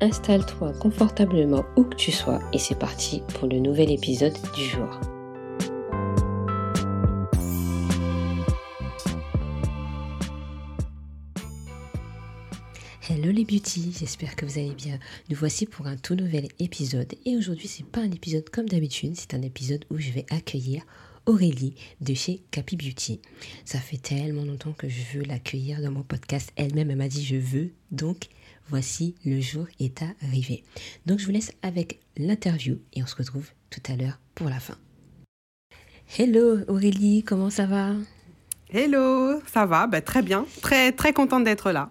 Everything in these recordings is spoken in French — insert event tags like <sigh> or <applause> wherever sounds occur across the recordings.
Installe-toi confortablement où que tu sois et c'est parti pour le nouvel épisode du jour. Hello les beauty, j'espère que vous allez bien. Nous voici pour un tout nouvel épisode et aujourd'hui c'est pas un épisode comme d'habitude, c'est un épisode où je vais accueillir Aurélie de chez Capi Beauty. Ça fait tellement longtemps que je veux l'accueillir dans mon podcast. Elle-même elle, m'a dit je veux, donc voici le jour est arrivé. Donc je vous laisse avec l'interview et on se retrouve tout à l'heure pour la fin. Hello Aurélie, comment ça va? Hello, ça va, bah, très bien, très très contente d'être là.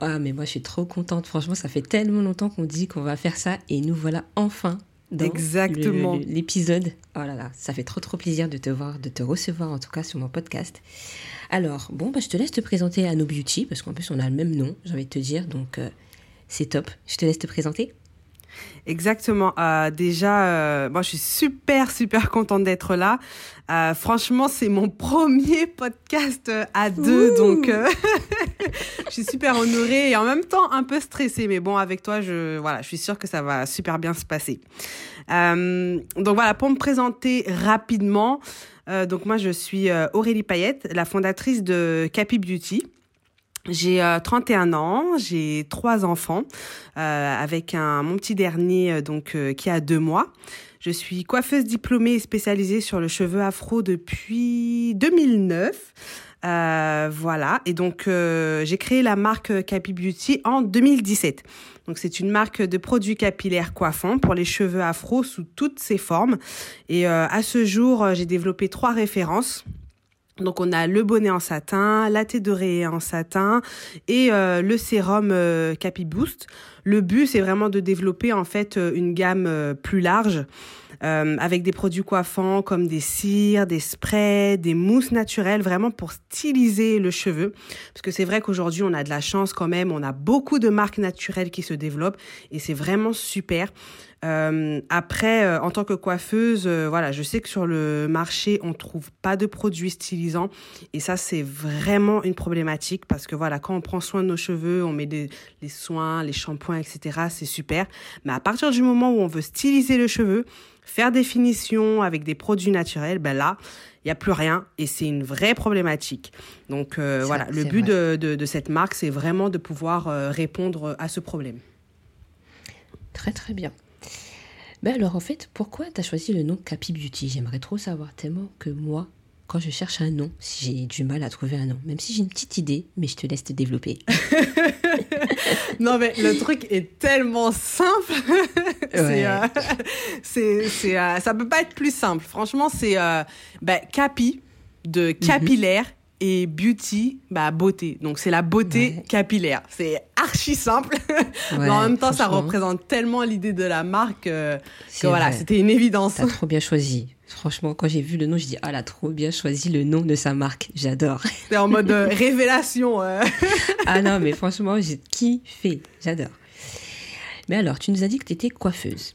Ah, mais moi, je suis trop contente. Franchement, ça fait tellement longtemps qu'on dit qu'on va faire ça et nous voilà enfin dans Exactement. l'épisode. Oh là là, ça fait trop trop plaisir de te voir, de te recevoir en tout cas sur mon podcast. Alors, bon, bah, je te laisse te présenter à No Beauty parce qu'en plus, on a le même nom, j'ai envie de te dire. Donc, euh, c'est top. Je te laisse te présenter. Exactement. Euh, déjà, euh, moi, je suis super, super contente d'être là. Euh, franchement, c'est mon <laughs> premier podcast à deux, donc <laughs> je suis super honorée et en même temps un peu stressée. Mais bon, avec toi, je voilà, je suis sûre que ça va super bien se passer. donc voilà, pour me présenter rapidement, donc moi, je suis Aurélie Payette, la fondatrice de Capi Beauty. J'ai 31 euh, ans, j'ai trois enfants, euh, avec un mon petit dernier euh, donc qui a deux mois. Je suis coiffeuse diplômée spécialisée sur le cheveu afro depuis 2009. voilà, et donc j'ai créé la marque Capi Beauty en 2017. Donc c'est une marque de produits capillaires coiffants pour les cheveux afro sous toutes ses formes. Et à ce jour, j'ai développé trois références. Donc on a le bonnet en satin, la thé dorée en satin et euh, le sérum euh, Capi Boost. Le but c'est vraiment de développer en fait euh, une gamme plus large avec des produits coiffants comme des cires, des sprays, des mousses naturelles vraiment pour styliser le cheveu parce que c'est vrai qu'aujourd'hui on a de la chance quand même, on a beaucoup de marques naturelles qui se développent et c'est vraiment super. Euh, après, euh, en tant que coiffeuse, euh, voilà, je sais que sur le marché, on trouve pas de produits stylisants et ça, c'est vraiment une problématique parce que voilà, quand on prend soin de nos cheveux, on met des, les soins, les shampoings, etc. C'est super. Mais à partir du moment où on veut styliser le cheveu, faire des finitions avec des produits naturels, ben là, il n'y a plus rien et c'est une vraie problématique. Donc voilà, le but de, de, de, cette marque, c'est vraiment de pouvoir répondre à ce problème. Très très bien. Ben alors en fait, pourquoi tu as choisi le nom Capi Beauty? J'aimerais trop savoir tellement que moi, quand je cherche un nom, j'ai du mal à trouver un nom. Même si j'ai une petite idée, mais je te laisse te développer. <laughs> non mais le truc est tellement simple. <laughs> Euh, c'est, c'est, euh, ça peut pas être plus simple. Franchement, c'est euh, ben, Capi de mhm. capillaire et beauty, bah beauté. Donc c'est la beauté capillaire. C'est archi simple, <laughs> mais en même temps ça représente tellement l'idée de la marque euh, que voilà, c'était une évidence. T'as trop bien choisi. Franchement, quand j'ai vu le nom, je dis ah, elle a trop bien choisi le nom de sa marque. J'adore. <laughs> C'est en mode euh, révélation. Euh. ah non, mais franchement, j'ai kiffé. J'adore. Mais alors, tu nous as dit que tu étais coiffeuse.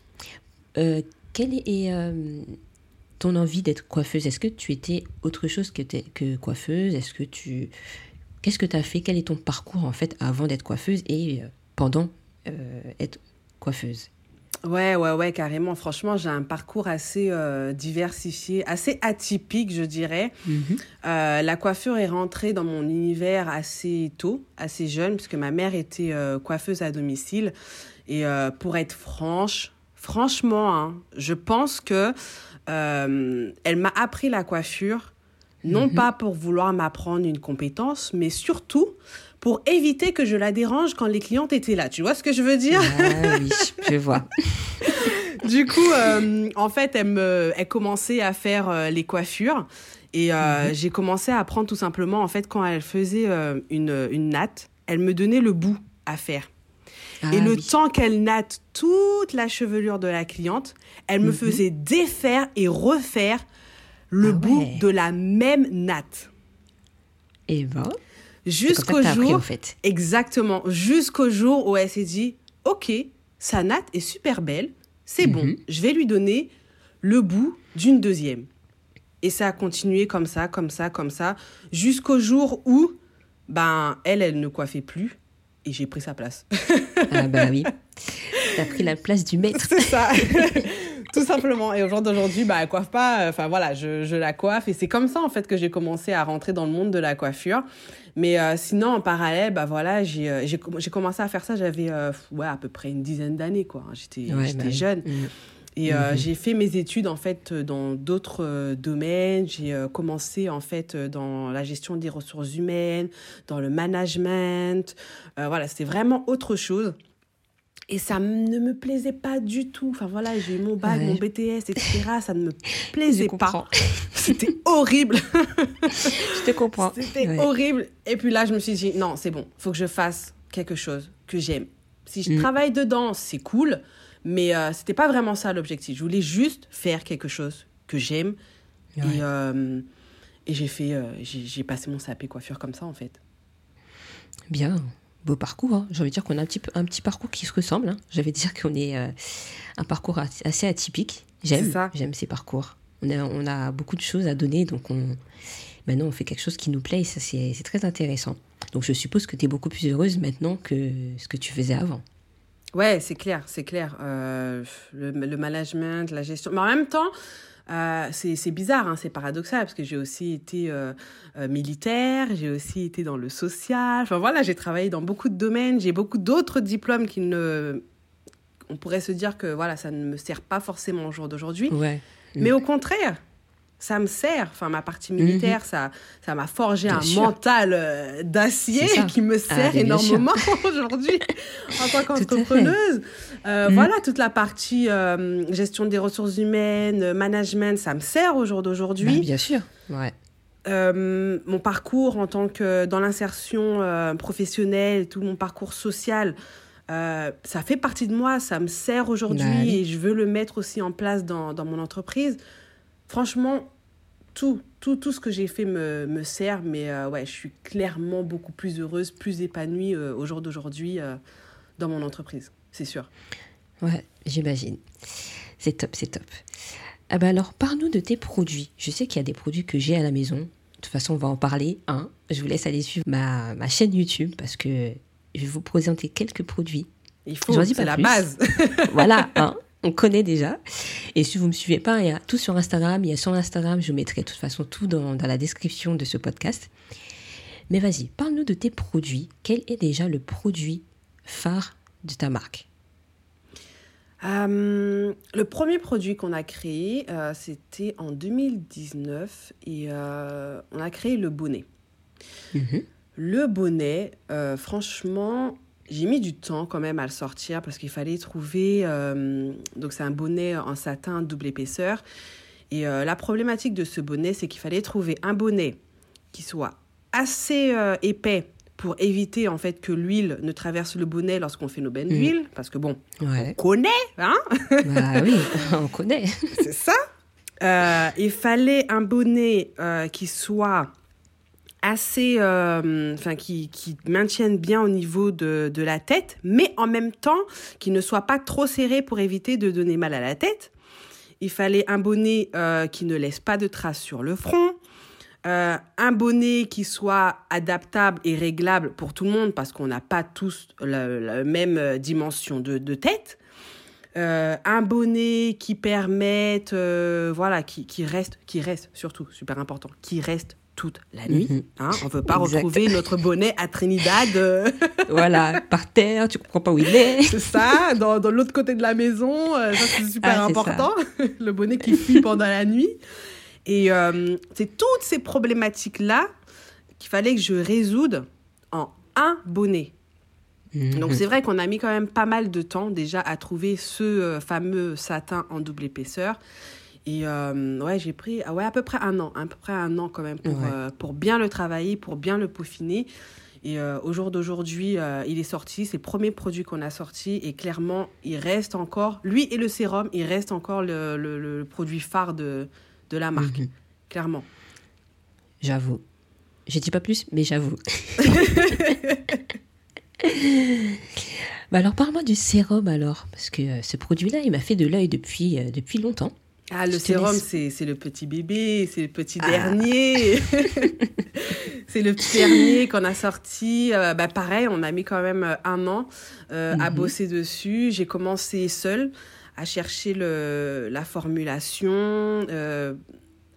quelle est ton envie d'être coiffeuse? Est-ce que tu étais autre chose que, que coiffeuse? Est-ce que tu... Qu'est-ce que tu as fait? Quel est ton parcours en fait avant d'être coiffeuse et euh, pendant euh, être coiffeuse? Ouais, ouais, ouais, carrément. Franchement, j'ai un parcours assez euh, diversifié, assez atypique, je dirais. Mhm. la coiffure est rentrée dans mon univers assez tôt, assez jeune, puisque ma mère était coiffeuse à domicile. Et pour être franche, franchement, hein, je pense que elle m'a appris la coiffure, non mhm. pas pour vouloir m'apprendre une compétence, mais surtout pour éviter que je la dérange quand les clientes étaient là. Tu vois ce que je veux dire? Ah Oui, je vois. <laughs> du coup, euh, en fait, elle, me, elle commençait à faire euh, les coiffures. Et mhm. j'ai commencé à apprendre tout simplement, en fait, quand elle faisait une, une natte, elle me donnait le bout à faire. et le temps qu'elle natte toute la chevelure de la cliente, elle me mhm. faisait défaire et refaire le ah bout de la même natte. Et ben. Jusqu'au jour. en fait. Exactement. Jusqu'au jour où elle s'est dit Ok, sa natte est super belle, c'est bon, mhm. je vais lui donner le bout d'une deuxième. Et ça a continué comme ça, comme ça, comme ça, jusqu'au jour où, ben, elle, elle ne coiffait plus et j'ai pris sa place. ah bah oui. <laughs> T'as pris la place du maître. C'est ça. <laughs> Tout simplement. Et au jour d'aujourd'hui, bah, elle coiffe pas. Enfin voilà, je, je la coiffe. Et c'est comme ça, en fait, que j'ai commencé à rentrer dans le monde de la coiffure. Mais euh, sinon, en parallèle, bah voilà, j'ai euh, j'ai commencé à faire ça, j'avais euh, ouais, à peu près une dizaine d'années, quoi. J'étais j'étais bah jeune. Mm. Et mhm. j'ai fait mes études en fait dans d'autres domaines. J'ai commencé en fait dans la gestion des ressources humaines, dans le management. voilà, c'était vraiment autre chose. Et ça ne me plaisait pas du tout. Enfin voilà, j'ai eu mon bac, mon BTS, etc. <laughs> Ça ne me plaisait pas. <laughs> C'était horrible. <laughs> je te comprends. C'était horrible. Et puis là, je me suis dit, non, c'est bon, faut que je fasse quelque chose que j'aime. Si je mm. travaille dedans, c'est cool, mais euh, c'était pas vraiment ça l'objectif. Je voulais juste faire quelque chose que j'aime. Et, euh, et j'ai fait, euh, j'ai passé mon CAP coiffure comme ça, en fait. Bien beau parcours. Hein. J'ai envie de dire qu'on a un petit, un petit parcours qui se ressemble. Hein. J'avais dire qu'on est euh, un parcours assez atypique. J'aime, j'aime ces parcours. On a, on a beaucoup de choses à donner, donc on, maintenant on fait quelque chose qui nous plaît et ça c'est, très intéressant. Donc je suppose que tu es beaucoup plus heureuse maintenant que ce que tu faisais avant. Ouais, c'est clair, c'est clair. Euh, le, le, management, la gestion. Mais en même temps, euh, c'est bizarre, hein, c'est paradoxal, parce que j'ai aussi été euh, euh, militaire, j'ai aussi été dans le social. Enfin voilà, j'ai travaillé dans beaucoup de domaines, j'ai beaucoup d'autres diplômes qui ne... On pourrait se dire que voilà, ça ne me sert pas forcément au jour d'aujourd'hui. Ouais. Mais au contraire, ça me sert. Enfin, ma partie militaire, mhm. ça, ça m'a forgé un mental euh, d'acier qui me ah, sert énormément <laughs> aujourd'hui en tant qu'entrepreneuse. Euh, mhm. Voilà, toute la partie euh, gestion des ressources humaines, management, ça me sert au jour d'aujourd'hui. Bah, bien sûr, ouais. mon parcours en tant que dans l'insertion professionnelle, tout mon parcours social, ça fait partie de moi, ça me sert aujourd'hui bah et je veux le mettre aussi en place dans, dans mon entreprise. Franchement, tout, tout, tout ce que j'ai fait me, me sert, mais euh, ouais, je suis clairement beaucoup plus heureuse, plus épanouie euh, au jour d'aujourd'hui euh, dans mon entreprise, c'est sûr. Ouais, j'imagine. C'est top, c'est top. Ah bah alors, parle-nous de tes produits. Je sais qu'il y a des produits que j'ai à la maison. De toute façon, on va en parler. Hein. Je vous laisse aller suivre ma, ma chaîne YouTube parce que je vais vous présenter quelques produits. Il faut, c'est la base. voilà, <laughs> hein on connaît déjà. Et si vous ne me suivez pas, il y a tout sur Instagram. Il y a sur Instagram, je mettrai de toute façon tout dans, la description de ce podcast. Mais vas-y, parle-nous de tes produits. Quel est déjà le produit phare de ta marque? Euh, le premier produit qu'on a créé, euh, c'était en 2019 et euh, on a créé le bonnet. Mhm. Le bonnet, franchement, j'ai mis du temps quand même à le sortir parce qu'il fallait trouver. Euh, donc, c'est un bonnet en satin double épaisseur. Et euh, la problématique de ce bonnet, c'est qu'il fallait trouver un bonnet qui soit assez euh, épais pour éviter en fait que l'huile ne traverse le bonnet lorsqu'on fait nos bains d'huile. Parce que bon, on connaît, hein Bah oui, on connaît. <laughs> c'est ça. il fallait un bonnet qui soit assez, euh, enfin, qui, qui maintiennent bien au niveau de, de la tête, mais en même temps qui ne soit pas trop serré pour éviter de donner mal à la tête. Il fallait un bonnet euh, qui ne laisse pas de traces sur le front. Euh, un bonnet qui soit adaptable et réglable pour tout le monde parce qu'on n'a pas tous la, même dimension de, de tête. Un bonnet qui permette, voilà, qui, qui reste, qui reste surtout, super important, qui reste toute la nuit. Mhm. Hein on ne veut pas retrouver notre bonnet à Trinidad. Euh. <laughs> voilà, par terre, tu comprends pas où il est. C'est ça, dans, dans l'autre côté de la maison, euh, ça c'est super ah, important. <laughs> Le bonnet qui fuit pendant la nuit. Et euh, c'est toutes ces problématiques-là qu'il fallait que je résoudre en un bonnet. Mhm. Donc c'est vrai qu'on a mis quand même pas mal de temps déjà à trouver ce fameux satin en double épaisseur. Et euh, ouais, j'ai pris ouais, à peu près un an, à peu près un an quand même pour, euh, pour bien le travailler, pour bien le peaufiner. Et euh, au jour d'aujourd'hui, il est sorti, c'est le premier produit qu'on a sorti et clairement, il reste encore, lui et le sérum, il reste encore le, le, produit phare de, de la marque, mhm. clairement. J'avoue. Je dis pas plus, mais j'avoue. <laughs> bah alors parle-moi du sérum alors, parce que ce produit-là, il m'a fait de l'œil depuis, depuis longtemps. Ah, le sérum, c'est le petit bébé, c'est le petit ah. dernier. <laughs> c'est le petit dernier qu'on a sorti. Euh, bah, pareil, on a mis quand même euh, un an euh, à mhm. bosser dessus. J'ai commencé seule à chercher le, la formulation,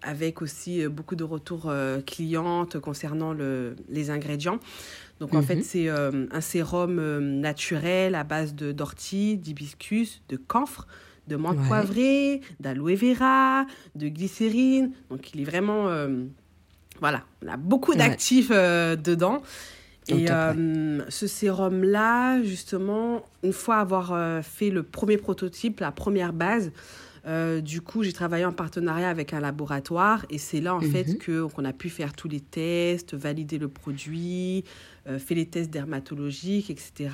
avec aussi beaucoup de retours clientes concernant le, les ingrédients. Donc en fait, mhm. c'est un sérum naturel à base d'ortie, d'hibiscus, de camphre de menthe poivrée, d'aloe vera, de glycérine. Donc il est vraiment... Euh, voilà, on a beaucoup d'actifs euh, dedans. Et euh, ce sérum-là, justement, une fois avoir fait le premier prototype, la première base, du coup, j'ai travaillé en partenariat avec un laboratoire et c'est là, en fait, mhm. que qu'on a pu faire tous les tests, valider le produit, faire les tests dermatologiques, etc.,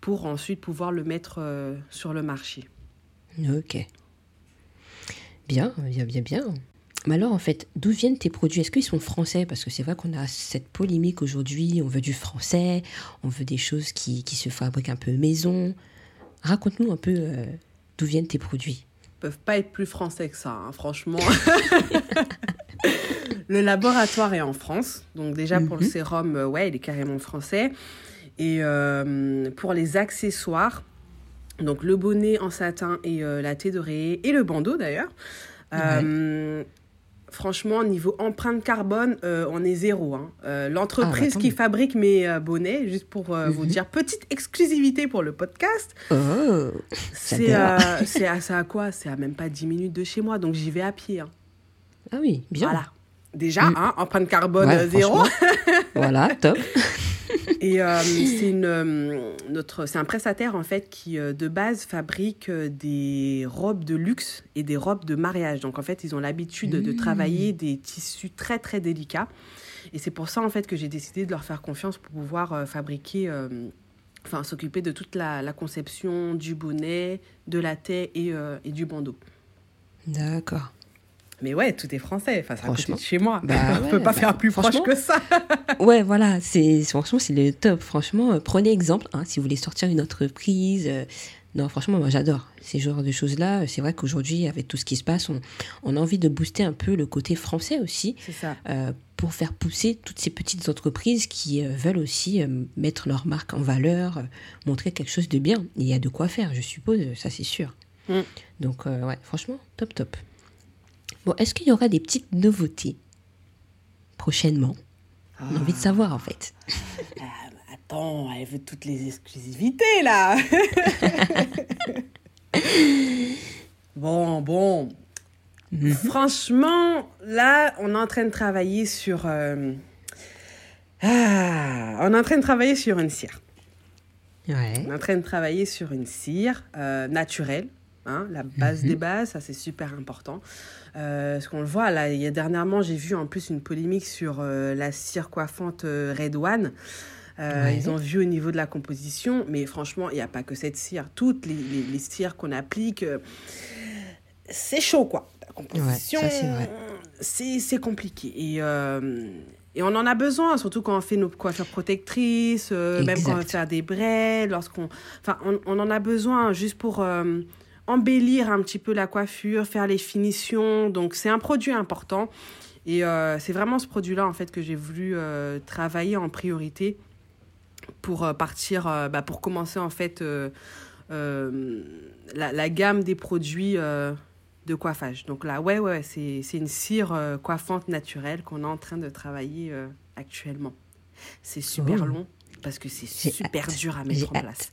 pour ensuite pouvoir le mettre sur le marché. Ok. Bien, bien, bien, bien. Mais alors, en fait, d'où viennent tes produits? Est-ce qu'ils sont français? Parce que c'est vrai qu'on a cette polémique aujourd'hui. On veut du français, on veut des choses qui, qui se fabriquent un peu maison. Raconte-nous un peu euh, d'où viennent tes produits. Ils peuvent pas être plus français que ça, hein, franchement. <laughs> le laboratoire est en France. Donc, déjà, pour le mhm. sérum, euh, ouais, il est carrément français. Et euh, pour les accessoires, donc le bonnet en satin et euh, la thé d'oreiller et le bandeau d'ailleurs. Euh, franchement, niveau empreinte carbone, euh, on est zéro. Hein. L'entreprise ah, bah, qui fabrique mes bonnets, juste pour vous mhm. dire, petite exclusivité pour le podcast. Oh, <laughs> c'est à, à, quoi? C'est à même pas 10 minutes de chez moi, donc j'y vais à pied. Hein. Ah oui, bien. Voilà. Déjà, mm. hein, empreinte carbone zéro. voilà, top. <laughs> <laughs> Et euh, c'est une euh, notre c'est un prestataire en fait qui euh, de base fabrique des robes de luxe et des robes de mariage. Donc en fait, ils ont l'habitude de mmh. travailler des tissus très très délicats. Et c'est pour ça en fait que j'ai décidé de leur faire confiance pour pouvoir fabriquer enfin s'occuper de toute la, la, conception du bonnet, de la taie et, et du bandeau. D'accord. Mais ouais, tout est français. Enfin, c'est chez moi. Bah <laughs> On ne peut pas faire plus proche que ça. <laughs> ouais, voilà. C'est, franchement, c'est le top. Franchement, euh, prenez exemple. Hein, si vous voulez sortir une entreprise. Euh, non, franchement, moi, j'adore ces genres de choses-là. C'est vrai qu'aujourd'hui, avec tout ce qui se passe, on, on, a envie de booster un peu le côté français aussi. C'est ça. Euh, pour faire pousser toutes ces petites entreprises qui veulent aussi mettre leur marque en valeur, montrer quelque chose de bien. Il y a de quoi faire, je suppose, ça c'est sûr. Mm. Donc, ouais, franchement, top, top. Bon, est-ce qu'il y aura des petites nouveautés prochainement? On a envie de ah. savoir en fait. Ah, attends, elle veut toutes les exclusivités là. <laughs> bon, bon. Mhm. Franchement, là, on est en train de travailler sur. Euh, ah, on est en train de travailler sur une cire. Ouais. On est en train de travailler sur une cire euh, naturelle, hein, la base des mhm. bases, ça c'est super important. Euh, ce qu'on le voit, là, il y a dernièrement, j'ai vu en plus une polémique sur euh, la cire coiffante euh, Red One. Ils ont vu au niveau de la composition, mais franchement, il n'y a pas que cette cire. Toutes les, les, cires qu'on applique, c'est chaud, quoi. La composition, c'est compliqué. Et, et on en a besoin, surtout quand on fait nos coiffures protectrices, même quand on fait des braies, lorsqu'on... Enfin, on, on, en a besoin juste pour embellir un petit peu la coiffure, faire les finitions. Donc c'est un produit important. Et euh, c'est vraiment ce produit-là en fait que j'ai voulu euh, travailler en priorité pour euh, partir, bah, pour commencer en fait la, la, gamme des produits de coiffage. Donc là, ouais, ouais, c'est, c'est une cire coiffante naturelle qu'on est en train de travailler actuellement. C'est super long parce que c'est super dur à mettre en place.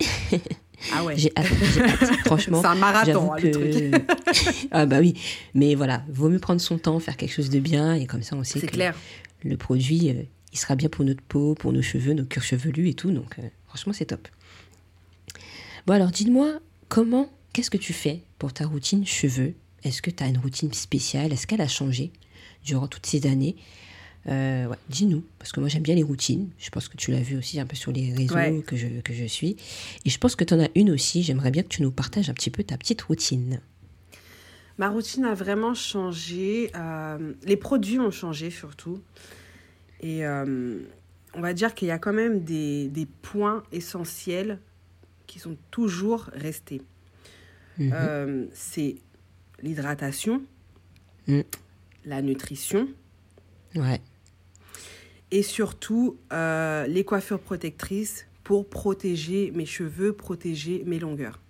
<laughs> Ah ouais. J'ai hâte, <laughs> Franchement. C'est un marathon, hein, le truc. <laughs> ah bah oui. Mais voilà, vaut mieux prendre son temps, faire quelque chose de bien, et comme ça, on sait que clair. le produit, euh, il sera bien pour notre peau, pour nos cheveux, nos cuirs chevelus et tout. Donc, euh, franchement, c'est top. Bon, alors, dis-moi, comment, qu'est-ce que tu fais pour ta routine cheveux? Est-ce que tu as une routine spéciale? Est-ce qu'elle a changé durant toutes ces années? Euh, ouais, dis-nous, parce que moi j'aime bien les routines. Je pense que tu l'as vu aussi un peu sur les réseaux que, je, que je suis. Et je pense que tu en as une aussi. J'aimerais bien que tu nous partages un petit peu ta petite routine. Ma routine a vraiment changé. Euh, les produits ont changé surtout. Et euh, on va dire qu'il y a quand même des, des, points essentiels qui sont toujours restés. Mhm. C'est l'hydratation, mm. la nutrition. Ouais et surtout euh, les coiffures protectrices pour protéger mes cheveux, protéger mes longueurs.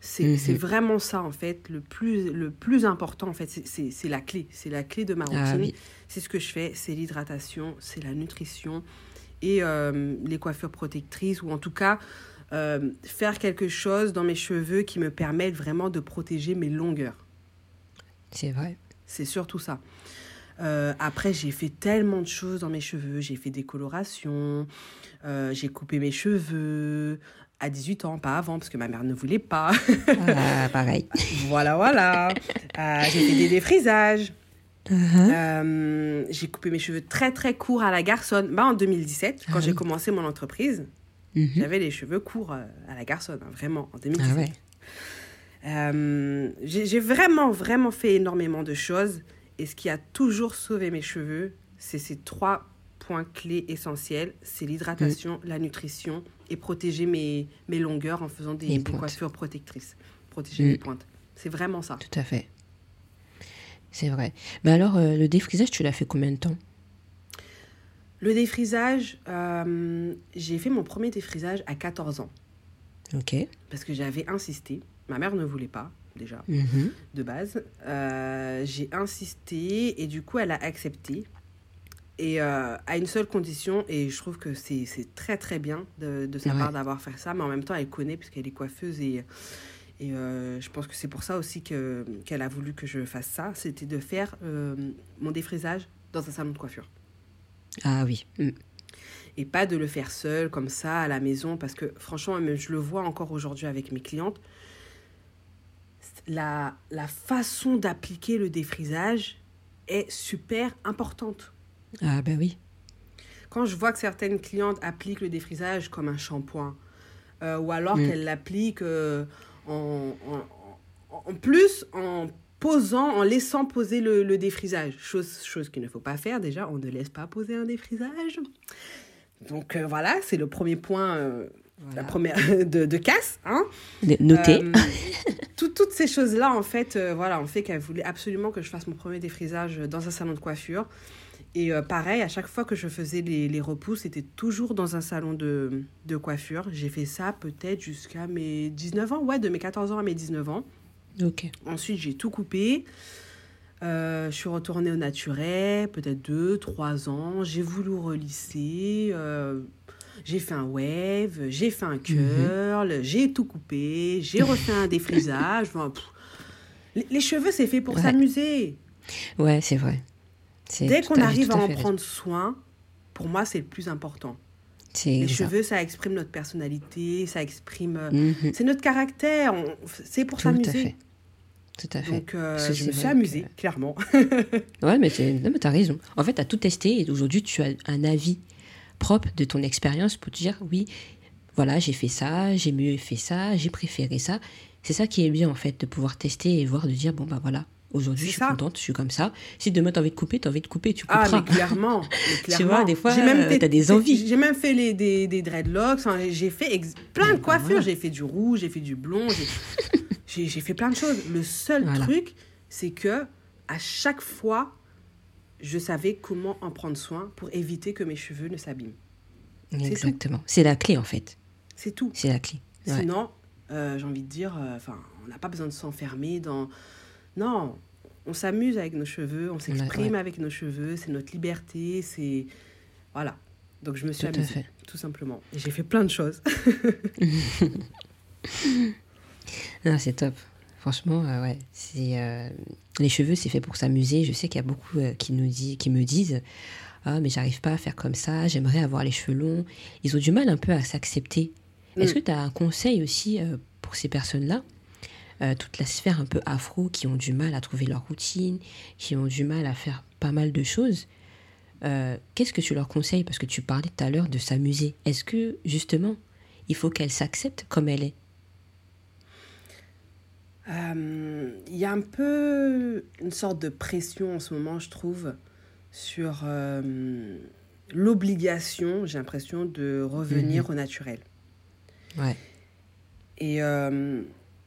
C'est mhm. vraiment ça, en fait, le plus, le plus important, en fait, c'est la clé. C'est la clé de ma ah routine. C'est ce que je fais, c'est l'hydratation, c'est la nutrition et euh, les coiffures protectrices, ou en tout cas, euh, faire quelque chose dans mes cheveux qui me permette vraiment de protéger mes longueurs. C'est vrai. C'est surtout ça. Euh, après, j'ai fait tellement de choses dans mes cheveux. J'ai fait des colorations, euh, j'ai coupé mes cheveux à 18 ans, pas avant, parce que ma mère ne voulait pas. Ah, <laughs> pareil. voilà, voilà. Euh, j'ai fait des défrisages. Uh-huh. j'ai coupé mes cheveux très très courts à la garçonne bah, en 2017, quand ah j'ai commencé mon entreprise. Mm-hmm. J'avais les cheveux courts à la garçonne, hein, vraiment, en 2017. Ah j'ai vraiment, vraiment fait énormément de choses. Et ce qui a toujours sauvé mes cheveux, c'est ces trois points clés essentiels. C'est l'hydratation, mm. la nutrition et protéger mes, mes longueurs en faisant des, coiffures protectrices. Protéger mes mm. pointes. C'est vraiment ça. Tout à fait. C'est vrai. Mais alors, euh, le défrisage, tu l'as fait combien de temps? Le défrisage, euh, j'ai fait mon premier défrisage à 14 ans. Ok. Parce que j'avais insisté. Ma mère ne voulait pas déjà, mhm. de base. Euh, j'ai insisté et du coup, elle a accepté. Et euh, à une seule condition, et je trouve que c'est très très bien de, de sa part d'avoir fait ça, mais en même temps, elle connaît puisqu'elle est coiffeuse et, et euh, je pense que c'est pour ça aussi qu'elle a voulu que je fasse ça, c'était de faire mon défrisage dans un salon de coiffure. Ah oui. Mm. Et pas de le faire seul, comme ça, à la maison, parce que franchement, je le vois encore aujourd'hui avec mes clientes, la, la façon d'appliquer le défrisage est super importante. Ah ben oui. Quand je vois que certaines clientes appliquent le défrisage comme un shampoing, euh, ou alors mm. qu'elles l'appliquent euh, en, en, en, plus en posant, en laissant poser le, le, défrisage, chose, chose qu'il ne faut pas faire déjà, on ne laisse pas poser un défrisage. Donc euh, voilà, c'est le premier point la première <laughs> de, de casse. Hein. Noté. Euh, <laughs> toutes ces choses-là, en fait, euh, voilà, on fait qu'elle voulait absolument que je fasse mon premier défrisage dans un salon de coiffure. Et euh, pareil, à chaque fois que je faisais les, les repousses, c'était toujours dans un salon de, de coiffure. J'ai fait ça peut-être jusqu'à mes 19 ans, ouais, de mes 14 ans à mes 19 ans. Ok. Ensuite, j'ai tout coupé. je suis retournée au naturel, peut-être 2, 3 ans. J'ai voulu relisser j'ai fait un wave, j'ai fait un curl, j'ai tout coupé, j'ai refait un défrisage. les, cheveux, c'est fait pour s'amuser. Ouais, c'est vrai. Dès qu'on arrive à, en prendre soin, pour moi, c'est le plus important. Les cheveux, ça exprime notre personnalité, ça exprime. Euh, mhm. C'est notre caractère, c'est pour s'amuser. Tout à fait. Donc, euh, je me suis amusée, clairement. ouais, mais tu as raison. En fait, tu as tout testé et aujourd'hui, tu as un avis propre de ton expérience pour te dire oui, voilà, j'ai fait ça, j'ai mieux fait ça, j'ai préféré ça. C'est ça qui est bien en fait, de pouvoir tester et voir, de dire bon bah voilà, aujourd'hui je suis contente, je suis comme ça. Si demain tu as envie de couper, tu as envie de couper, tu couperas. Ah, mais clairement. <laughs> tu vois, des fois, tu as des envies. J'ai même fait les, des, des dreadlocks, j'ai fait plein de coiffures. J'ai fait du rouge, j'ai fait du blond, j'ai <laughs> fait plein de choses. Le seul truc, c'est que à chaque fois, je savais comment en prendre soin pour éviter que mes cheveux ne s'abîment. Exactement. C'est la clé en fait. C'est tout. C'est la clé. Sinon, euh, j'ai envie de dire, euh, on n'a pas besoin de s'enfermer dans. Non, on s'amuse avec nos cheveux, on s'exprime avec nos cheveux, c'est notre liberté, c'est voilà. Donc je me suis tout amusée, tout simplement. J'ai fait plein de choses. <laughs> <laughs> c'est top. Franchement, euh, ouais. C'est, euh, les cheveux, c'est fait pour s'amuser. Je sais qu'il y a beaucoup euh, qui, nous dit, qui me disent Ah, mais j'arrive pas à faire comme ça, j'aimerais avoir les cheveux longs. Ils ont du mal un peu à s'accepter. Est-ce mm. que tu as un conseil aussi pour ces personnes-là toute la sphère un peu afro qui ont du mal à trouver leur routine, qui ont du mal à faire pas mal de choses. qu'est-ce que tu leur conseilles? Parce que tu parlais tout à l'heure de s'amuser. Est-ce que justement, il faut qu'elle s'accepte comme elle est? Euh, Il y a un peu une sorte de pression en ce moment, je trouve, sur euh, l'obligation, j'ai l'impression, de revenir mhm. au naturel. Ouais. Et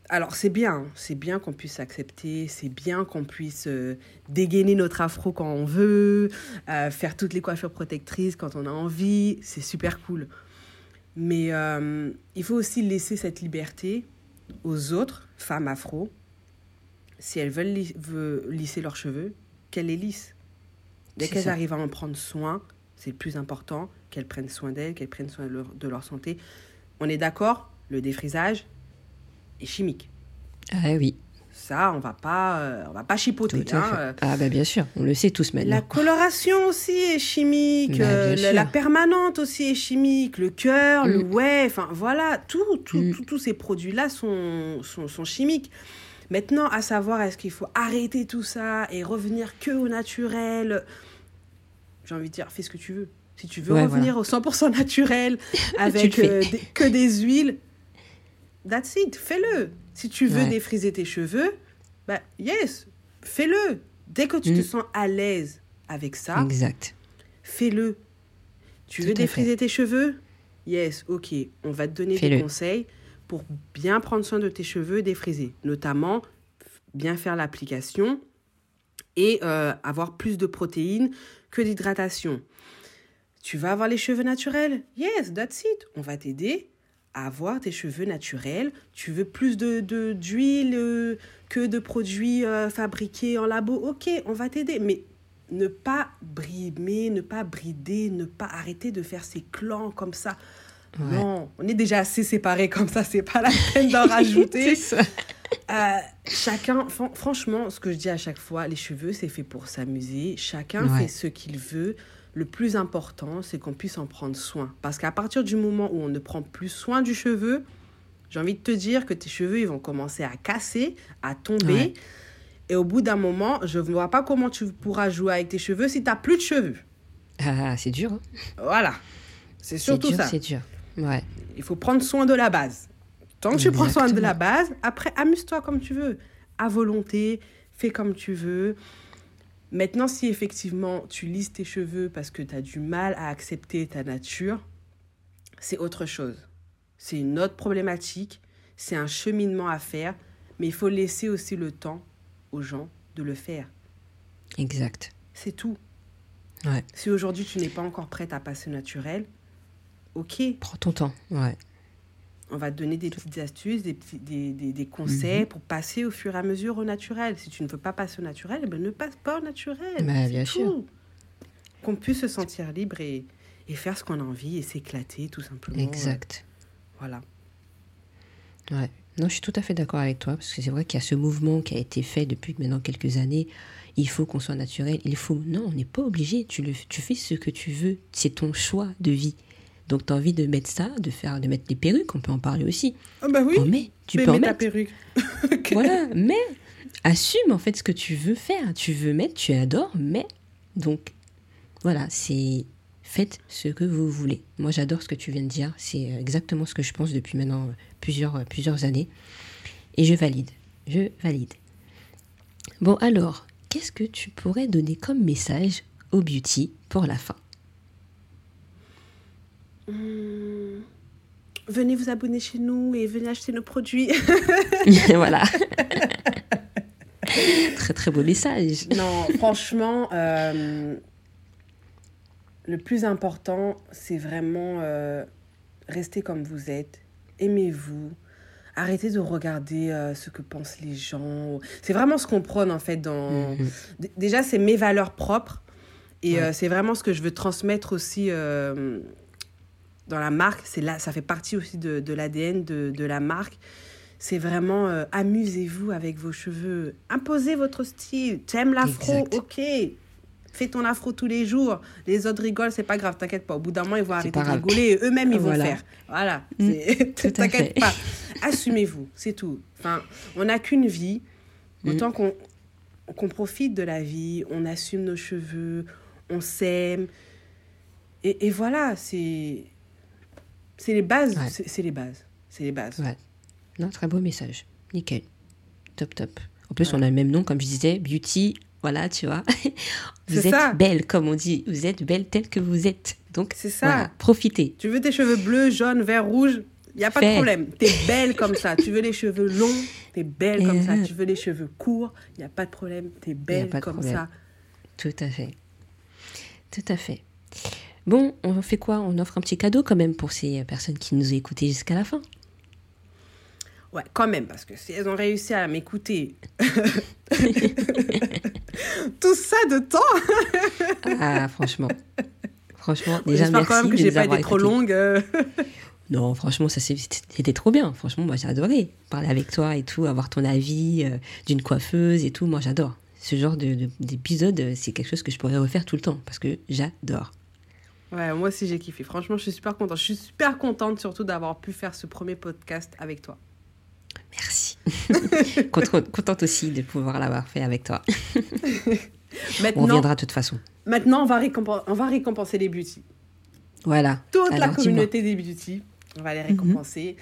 alors c'est bien, c'est bien qu'on puisse accepter, c'est bien qu'on puisse euh, dégainer notre afro quand on veut, euh, faire toutes les coiffures protectrices quand on a envie, c'est super cool. Mais euh, il faut aussi laisser cette liberté aux autres femmes afro, si elles veulent, lisser leurs cheveux, qu'elles les lissent. Dès qu'elles arrivent à en prendre soin, c'est le plus important, qu'elles prennent soin d'elles, qu'elles prennent soin de leur santé. On est d'accord, le défrisage, est chimique. Ah oui. Ça, on va pas, euh, on va pas chipoter. Hein, euh. ah ben bien sûr, on le sait tous maintenant. La coloration aussi est chimique, bah, euh, la, permanente aussi est chimique, le cœur, le mm. ouais, enfin voilà, tout, tout, mm. tous ces produits-là sont, sont, sont, chimiques. Maintenant, à savoir, est-ce qu'il faut arrêter tout ça et revenir que au naturel? J'ai envie de dire, fais ce que tu veux. Si tu veux revenir au 100% naturel <laughs> avec que des huiles, that's it, fais-le. Si tu veux défriser tes cheveux, bah yes, fais-le. Dès que tu te mm. sens à l'aise avec ça, exact. Fais-le. Tu veux défriser tes cheveux? Yes, ok. On va te donner des conseils pour bien prendre soin de tes cheveux défrisés. Notamment, bien faire l'application et euh, avoir plus de protéines que d'hydratation. Tu vas avoir les cheveux naturels? Yes, that's it. On va t'aider avoir tes cheveux naturels, tu veux plus de d'huile euh, que de produits euh, fabriqués en labo, ok, on va t'aider. Mais ne pas brimer, ne pas brider, ne pas arrêter de faire ces clans comme ça. Non, on est déjà assez séparés comme ça, c'est pas la peine d'en <laughs> rajouter. Euh, chacun, franchement, ce que je dis à chaque fois, les cheveux, c'est fait pour s'amuser. Chacun fait ce qu'il veut le plus important, c'est qu'on puisse en prendre soin. Parce qu'à partir du moment où on ne prend plus soin du cheveu, j'ai envie de te dire que tes cheveux, ils vont commencer à casser, à tomber. Et au bout d'un moment, je ne vois pas comment tu pourras jouer avec tes cheveux si tu n'as plus de cheveux. Ah, c'est dur. Hein. Voilà. C'est surtout ça. C'est dur. Ouais. Il faut prendre soin de la base. Tant que tu prends soin de la base, après, amuse-toi comme tu veux. À volonté, fais comme tu veux. Maintenant, si effectivement tu lises tes cheveux parce que tu as du mal à accepter ta nature, c'est autre chose. C'est une autre problématique, c'est un cheminement à faire, mais il faut laisser aussi le temps aux gens de le faire. Exact. C'est tout. Ouais. Si aujourd'hui tu n'es pas encore prête à passer naturel, ok. Prends ton temps, ouais. On va te donner des petites astuces, des, petits, des, des, des conseils mhm. pour passer au fur et à mesure au naturel. Si tu ne veux pas passer au naturel, eh ben ne passe pas au naturel. Bah, bien sûr. Qu'on puisse se sentir libre et, et faire ce qu'on a envie et s'éclater tout simplement. Exact. Voilà. Ouais. Non, je suis tout à fait d'accord avec toi, parce que c'est vrai qu'il y a ce mouvement qui a été fait depuis maintenant quelques années. Il faut qu'on soit naturel. Il faut. Non, on n'est pas obligé. Tu, le, tu fais ce que tu veux. C'est ton choix de vie. Donc, tu as envie de mettre ça, de faire, de mettre des perruques, on peut en parler aussi. Ah bah oui. Oh, mais tu peux en mettre. ta perruque. <laughs> Voilà, mais assume en fait ce que tu veux faire. Tu veux mettre, tu adores, mais donc voilà, c'est faites ce que vous voulez. Moi, j'adore ce que tu viens de dire. C'est exactement ce que je pense depuis maintenant plusieurs, plusieurs années. Et je valide. Je valide. Bon, alors, qu'est-ce que tu pourrais donner comme message au beauty pour la fin? Hmm. venez vous abonner chez nous et venez acheter nos produits. <laughs> voilà. très très beau message. Non, franchement, euh, le plus important, c'est vraiment euh, rester comme vous êtes, aimez-vous, arrêtez de regarder euh, ce que pensent les gens. C'est vraiment ce qu'on prône en fait dans. Mhm. Déjà, c'est mes valeurs propres et c'est vraiment ce que je veux transmettre aussi dans la marque, c'est là, ça fait partie aussi de, de l'ADN de, de, la marque. C'est vraiment euh, amusez-vous avec vos cheveux, imposez votre style. T'aimes l'afro, ok. Fais ton afro tous les jours. Les autres rigolent, c'est pas grave, t'inquiète pas. Au bout d'un moment, ils vont arrêter de rigoler eux-mêmes, ils vont faire. Voilà. Mm. <laughs> T'inquiète pas. Assumez-vous, c'est tout. Enfin, on n'a qu'une vie. Mm. Autant qu'on qu'on profite de la vie, on assume nos cheveux, on s'aime. Et, et, voilà, c'est c'est les bases. C'est les bases. C'est les bases. Ouais. Non, très beau message. Nickel. Top, top. En plus, on a le même nom, comme je disais, Beauty. Voilà, tu vois. <laughs> vous êtes belle, comme on dit. Vous êtes belle telle que vous êtes. Donc, c'est ça. profitez. Tu veux tes cheveux bleus, jaunes, verts, rouges? Il n'y a pas de problème. Tu es belle comme ça. Tu veux les cheveux longs, tu es belle comme ça. Tu veux les cheveux courts, il n'y a pas de problème. Tu es belle comme ça. Tout à fait. Tout à fait. Bon, on fait quoi? On offre un petit cadeau quand même pour ces personnes qui nous ont écoutés jusqu'à la fin. Ouais, quand même, parce que si elles ont réussi à m'écouter <laughs> tout ça de temps. ah, franchement. Franchement, déjà, merci. quand même que j'ai pas été trop longue. <laughs> non, franchement, ça c'était trop bien. Franchement, moi j'ai adoré parler avec toi et tout, avoir ton avis euh, d'une coiffeuse et tout. Moi j'adore. Ce genre d'épisode, de, c'est quelque chose que je pourrais refaire tout le temps parce que j'adore. Ouais, moi aussi j'ai kiffé. Franchement, je suis super contente. Je suis super contente surtout d'avoir pu faire ce premier podcast avec toi. Merci. <laughs> contente aussi de pouvoir l'avoir fait avec toi. <laughs> on reviendra de toute façon. Maintenant, on va, récompenser, on va récompenser les beauty. Voilà. Toute la communauté des beauty, on va les mhm. récompenser.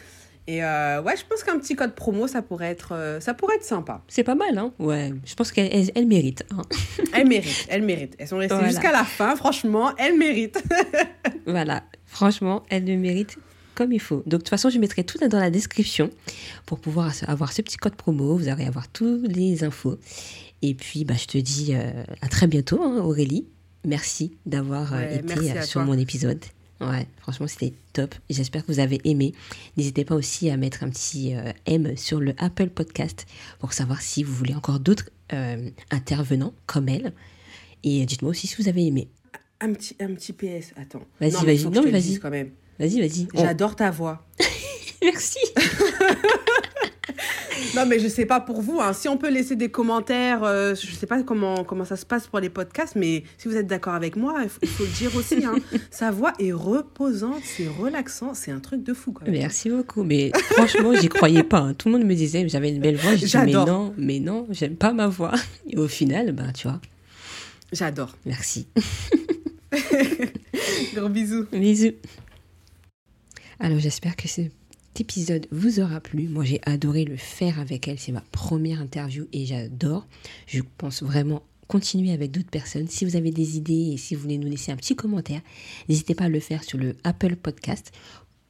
Et euh, ouais, je pense qu'un petit code promo, ça pourrait être, euh, ça pourrait être sympa. C'est pas mal, hein Ouais, je pense qu'elle elle, mérite. Hein. <laughs> elles méritent, elles méritent. Elles sont restées jusqu'à la fin, franchement, elles méritent. <laughs> voilà, franchement, elles le méritent comme il faut. Donc, de toute façon, je mettrai tout dans la description pour pouvoir avoir ce petit code promo. Vous allez avoir toutes les infos. Et puis, bah, je te dis euh, à très bientôt, hein, Aurélie. Merci d'avoir été sur mon épisode. Ouais, franchement, c'était top. J'espère que vous avez aimé. N'hésitez pas aussi à mettre un petit euh, M sur le Apple Podcast pour savoir si vous voulez encore d'autres euh, intervenants comme elle. Et dites-moi aussi si vous avez aimé. Un petit, un petit PS, attends. Vas-y, vas-y. Non, vas-y. quand même. Vas-y, vas-y. J'adore ta voix. <laughs> Merci. <laughs> non, mais je sais pas pour vous. Hein. Si on peut laisser des commentaires, euh, je sais pas comment, comment ça se passe pour les podcasts, mais si vous êtes d'accord avec moi, il faut, le dire aussi. Hein. <laughs> Sa voix est reposante, c'est relaxant, c'est un truc de fou. Quand Merci beaucoup. Mais franchement, j'y croyais pas. Hein. Tout le monde me disait j'avais une belle voix. Je mais non, mais non, j'aime pas ma voix. Et au final, ben, tu vois. J'adore. Merci. <laughs> Gros bisous. Bisous. Alors j'espère que cet épisode vous aura plu. Moi j'ai adoré le faire avec elle. C'est ma première interview et j'adore. Je pense vraiment continuer avec d'autres personnes. Si vous avez des idées et si vous voulez nous laisser un petit commentaire, n'hésitez pas à le faire sur le Apple Podcast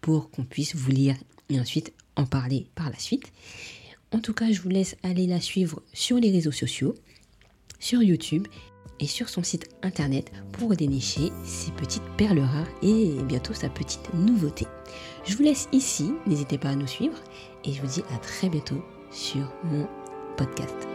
pour qu'on puisse vous lire et ensuite en parler par la suite. En tout cas, je vous laisse aller la suivre sur les réseaux sociaux, sur YouTube et sur son site internet pour dénicher ses petites perles rares et bientôt sa petite nouveauté. Je vous laisse ici, n'hésitez pas à nous suivre et je vous dis à très bientôt sur mon podcast.